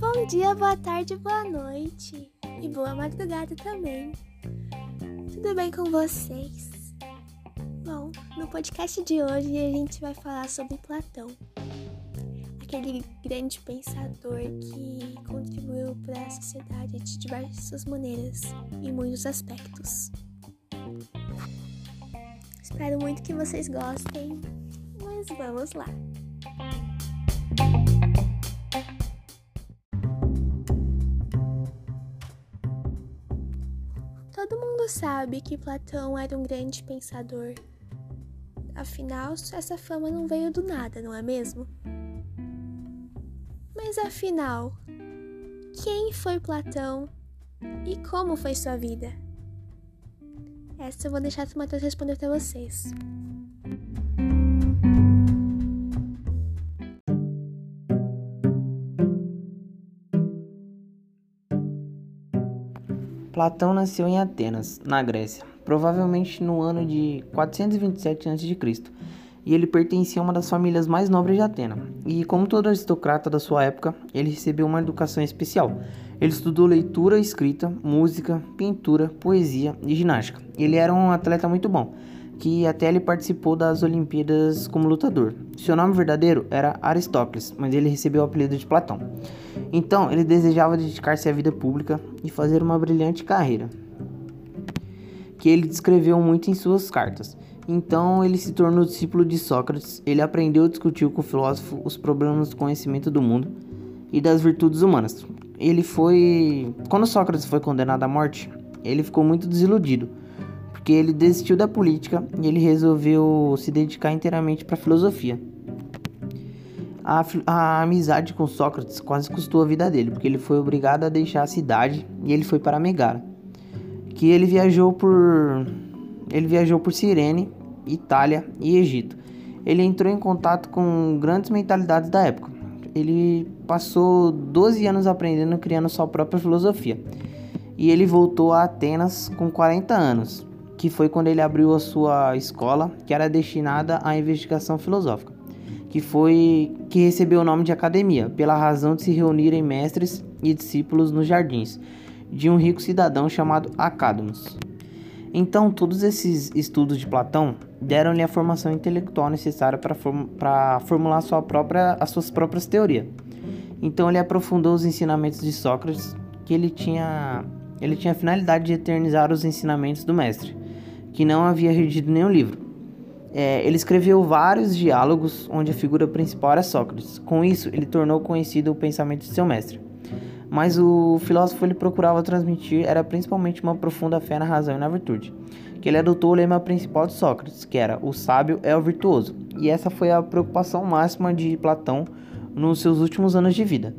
Bom dia, boa tarde, boa noite e boa madrugada também. Tudo bem com vocês? Bom, no podcast de hoje a gente vai falar sobre Platão, aquele grande pensador que contribuiu para a sociedade de diversas maneiras e muitos aspectos. Espero muito que vocês gostem, mas vamos lá. Todo mundo sabe que Platão era um grande pensador. Afinal, essa fama não veio do nada, não é mesmo? Mas afinal, quem foi Platão e como foi sua vida? Essa eu vou deixar o Matheus responder para vocês. Platão nasceu em Atenas, na Grécia, provavelmente no ano de 427 a.C., e ele pertencia a uma das famílias mais nobres de Atenas. E como todo aristocrata da sua época, ele recebeu uma educação especial. Ele estudou leitura, escrita, música, pintura, poesia e ginástica. Ele era um atleta muito bom, que até ele participou das Olimpíadas como lutador. Seu nome verdadeiro era Aristóteles, mas ele recebeu o apelido de Platão. Então, ele desejava dedicar-se à vida pública e fazer uma brilhante carreira, que ele descreveu muito em suas cartas. Então, ele se tornou discípulo de Sócrates. Ele aprendeu e discutiu com o filósofo os problemas do conhecimento do mundo e das virtudes humanas. Ele foi, quando Sócrates foi condenado à morte, ele ficou muito desiludido, porque ele desistiu da política e ele resolveu se dedicar inteiramente para a filosofia. A, amizade com Sócrates quase custou a vida dele, porque ele foi obrigado a deixar a cidade e ele foi para Megara, que ele viajou por ele viajou por Cirene, Itália e Egito. Ele entrou em contato com grandes mentalidades da época. Ele passou 12 anos aprendendo, criando sua própria filosofia. E ele voltou a Atenas com 40 anos, que foi quando ele abriu a sua escola, que era destinada à investigação filosófica que foi que recebeu o nome de academia, pela razão de se reunirem mestres e discípulos nos jardins de um rico cidadão chamado Academos. Então, todos esses estudos de Platão deram-lhe a formação intelectual necessária para form formular sua própria, as suas próprias teorias. Então, ele aprofundou os ensinamentos de Sócrates, que ele tinha, ele tinha a finalidade de eternizar os ensinamentos do mestre, que não havia redigido nenhum livro. É, ele escreveu vários diálogos onde a figura principal era Sócrates. Com isso, ele tornou conhecido o pensamento de seu mestre. Mas o filósofo ele procurava transmitir era principalmente uma profunda fé na razão e na virtude. Que ele adotou o lema principal de Sócrates, que era o sábio é o virtuoso. E essa foi a preocupação máxima de Platão nos seus últimos anos de vida.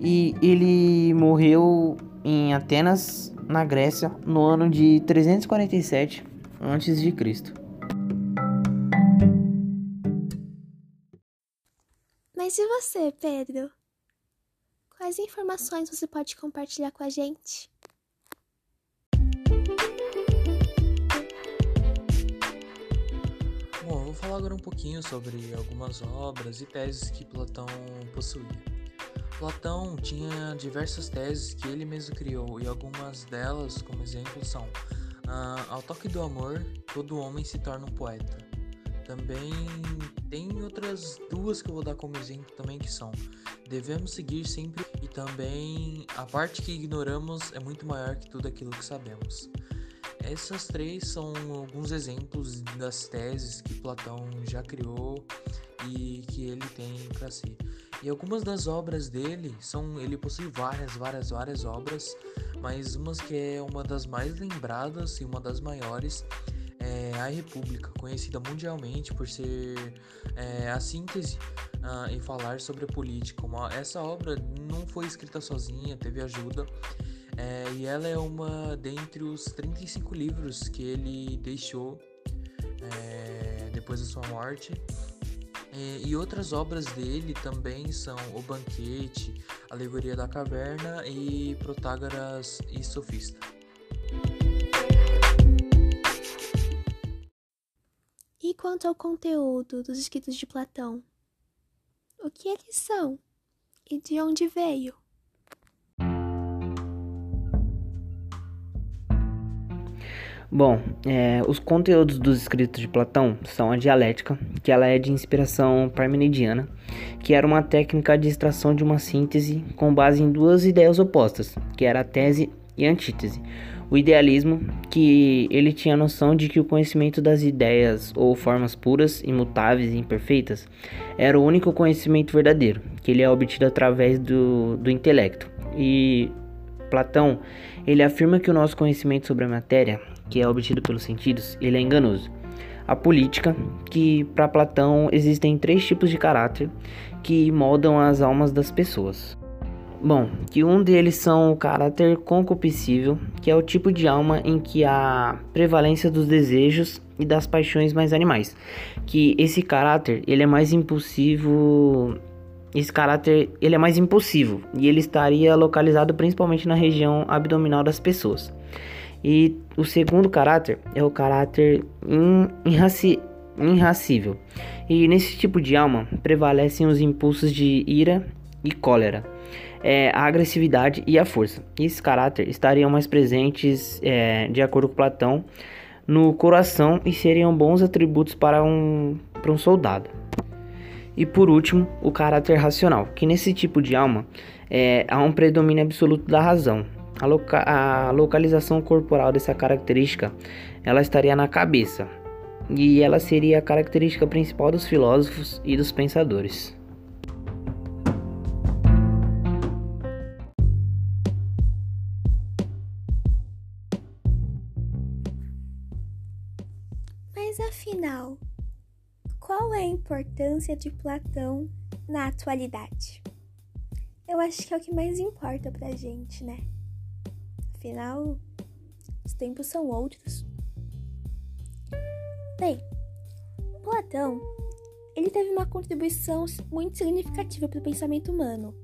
E ele morreu em Atenas, na Grécia, no ano de 347 a.C. Mas e você, Pedro? Quais informações você pode compartilhar com a gente? Bom, vou falar agora um pouquinho sobre algumas obras e teses que Platão possuía. Platão tinha diversas teses que ele mesmo criou e algumas delas, como exemplo, são: ah, Ao toque do amor, todo homem se torna um poeta. Também tem outras duas que eu vou dar como exemplo também que são devemos seguir sempre e também a parte que ignoramos é muito maior que tudo aquilo que sabemos. Essas três são alguns exemplos das teses que Platão já criou e que ele tem para si. E algumas das obras dele são, ele possui várias, várias, várias obras, mas umas que é uma das mais lembradas e uma das maiores é a República, conhecida mundialmente por ser é, a síntese uh, em falar sobre a política. Uma, essa obra não foi escrita sozinha, teve ajuda. É, e ela é uma dentre os 35 livros que ele deixou é, depois da sua morte. É, e outras obras dele também são O Banquete, Alegoria da Caverna e Protágoras e Sofista. E quanto ao conteúdo dos escritos de Platão? o que eles são e de onde veio. Bom, é, os conteúdos dos escritos de Platão são a dialética, que ela é de inspiração parmenidiana, que era uma técnica de extração de uma síntese com base em duas ideias opostas, que era a tese e a antítese. O idealismo, que ele tinha a noção de que o conhecimento das ideias ou formas puras, imutáveis e imperfeitas era o único conhecimento verdadeiro, que ele é obtido através do, do intelecto. E Platão, ele afirma que o nosso conhecimento sobre a matéria que é obtido pelos sentidos, ele é enganoso. A política, que para Platão existem três tipos de caráter que moldam as almas das pessoas. Bom, que um deles são o caráter concupiscível, que é o tipo de alma em que há prevalência dos desejos e das paixões mais animais. Que esse caráter, ele é mais impulsivo, esse caráter, ele é mais impulsivo e ele estaria localizado principalmente na região abdominal das pessoas. E o segundo caráter é o caráter irracível. E nesse tipo de alma prevalecem os impulsos de ira e cólera, é, a agressividade e a força. Esse caráter estariam mais presentes, é, de acordo com Platão, no coração e seriam bons atributos para um, para um soldado. E por último, o caráter racional, que nesse tipo de alma é, há um predomínio absoluto da razão, a, loca a localização corporal dessa característica ela estaria na cabeça e ela seria a característica principal dos filósofos e dos pensadores. Mas afinal, qual é a importância de Platão na atualidade? Eu acho que é o que mais importa pra gente, né? Afinal, os tempos são outros. Bem, Platão, ele teve uma contribuição muito significativa para o pensamento humano,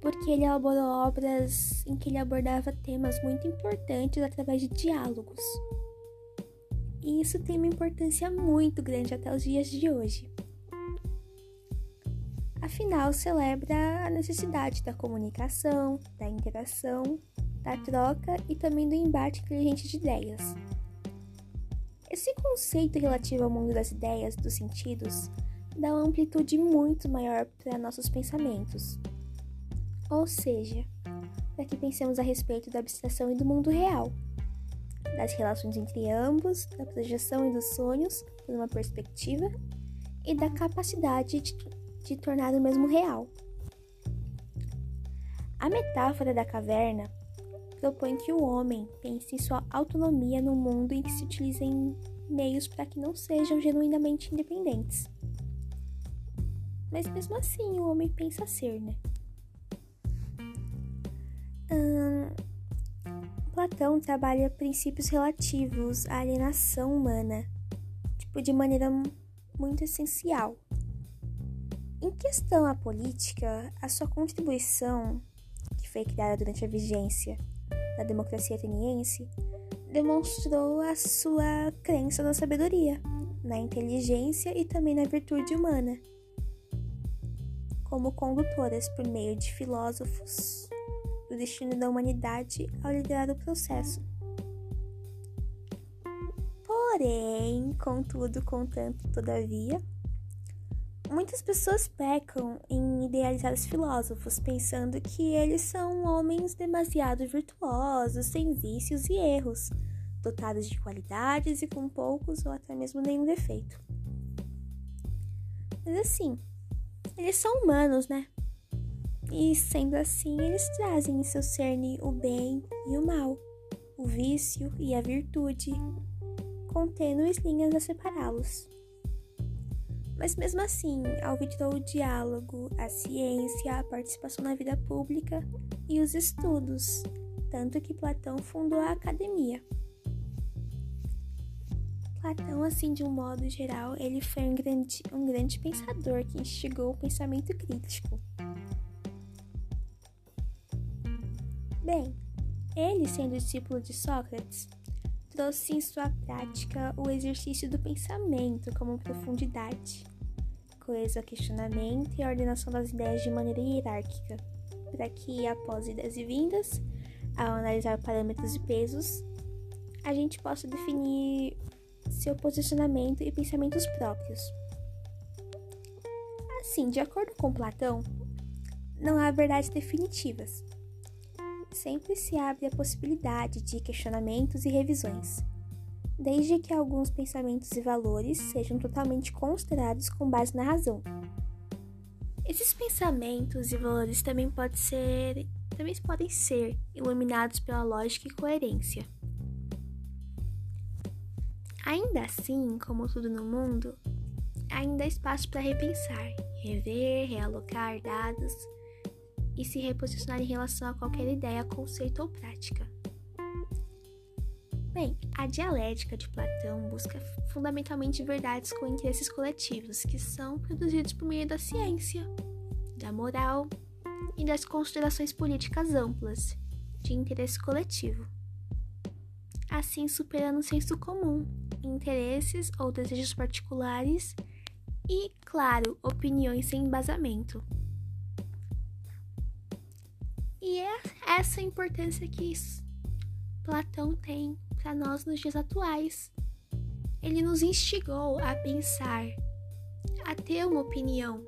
porque ele elaborou obras em que ele abordava temas muito importantes através de diálogos. E isso tem uma importância muito grande até os dias de hoje. Afinal, celebra a necessidade da comunicação, da interação da troca e também do embate inteligente de ideias. Esse conceito relativo ao mundo das ideias, dos sentidos, dá uma amplitude muito maior para nossos pensamentos. Ou seja, para que pensemos a respeito da abstração e do mundo real, das relações entre ambos, da projeção e dos sonhos por uma perspectiva e da capacidade de, de tornar o mesmo real. A metáfora da caverna propõe que o homem pense em sua autonomia no mundo em que se utilizem meios para que não sejam genuinamente independentes. Mas mesmo assim, o homem pensa ser, né? Hum, Platão trabalha princípios relativos à alienação humana, tipo, de maneira muito essencial. Em questão à política, a sua contribuição, que foi criada durante a vigência da democracia ateniense, demonstrou a sua crença na sabedoria, na inteligência e também na virtude humana, como condutoras por meio de filósofos do destino da humanidade ao liderar o processo. Porém, contudo, contanto, todavia, Muitas pessoas pecam em idealizar os filósofos, pensando que eles são homens demasiado virtuosos, sem vícios e erros, dotados de qualidades e com poucos ou até mesmo nenhum defeito. Mas assim, eles são humanos, né? E sendo assim, eles trazem em seu cerne o bem e o mal, o vício e a virtude, com tênues linhas a separá-los. Mas mesmo assim, alvidou o diálogo, a ciência, a participação na vida pública e os estudos, tanto que Platão fundou a academia. Platão, assim, de um modo geral, ele foi um grande, um grande pensador que instigou o pensamento crítico. Bem, ele, sendo discípulo de Sócrates, trouxe em sua prática o exercício do pensamento como profundidade, coesa questionamento e ordenação das ideias de maneira hierárquica, para que, após idas e vindas, ao analisar parâmetros e pesos, a gente possa definir seu posicionamento e pensamentos próprios. Assim, de acordo com Platão, não há verdades definitivas. Sempre se abre a possibilidade de questionamentos e revisões, desde que alguns pensamentos e valores sejam totalmente considerados com base na razão. Esses pensamentos e valores também, ser, também podem ser iluminados pela lógica e coerência. Ainda assim, como tudo no mundo, ainda há espaço para repensar, rever, realocar dados e se reposicionar em relação a qualquer ideia, conceito ou prática. Bem, a dialética de Platão busca fundamentalmente verdades com interesses coletivos, que são produzidos por meio da ciência, da moral e das considerações políticas amplas de interesse coletivo, assim superando o senso comum interesses ou desejos particulares e, claro, opiniões sem embasamento. E é essa importância que Platão tem para nós nos dias atuais. Ele nos instigou a pensar, a ter uma opinião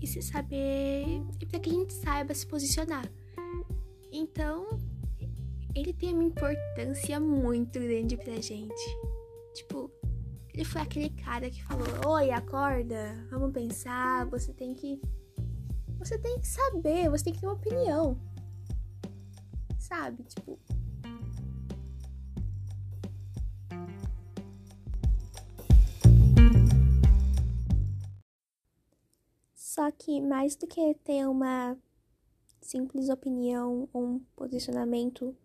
e se saber, e para que a gente saiba se posicionar. Então, ele tem uma importância muito grande pra gente. Tipo, ele foi aquele cara que falou: Oi, acorda, vamos pensar, você tem que. Você tem que saber, você tem que ter uma opinião. Sabe? Tipo. Só que mais do que ter uma simples opinião ou um posicionamento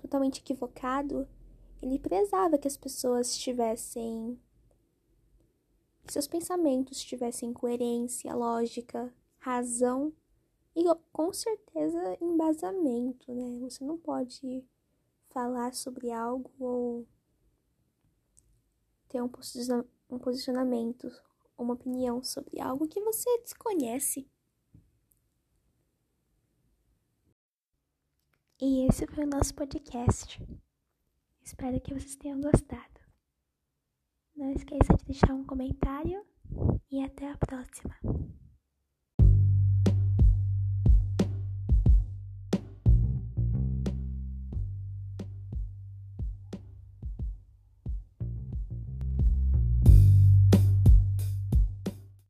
totalmente equivocado, ele prezava que as pessoas tivessem. que seus pensamentos tivessem coerência, lógica, razão e com certeza embasamento, né? Você não pode falar sobre algo ou ter um posicionamento, uma opinião sobre algo que você desconhece. E esse foi o nosso podcast. Espero que vocês tenham gostado. Não esqueça de deixar um comentário e até a próxima.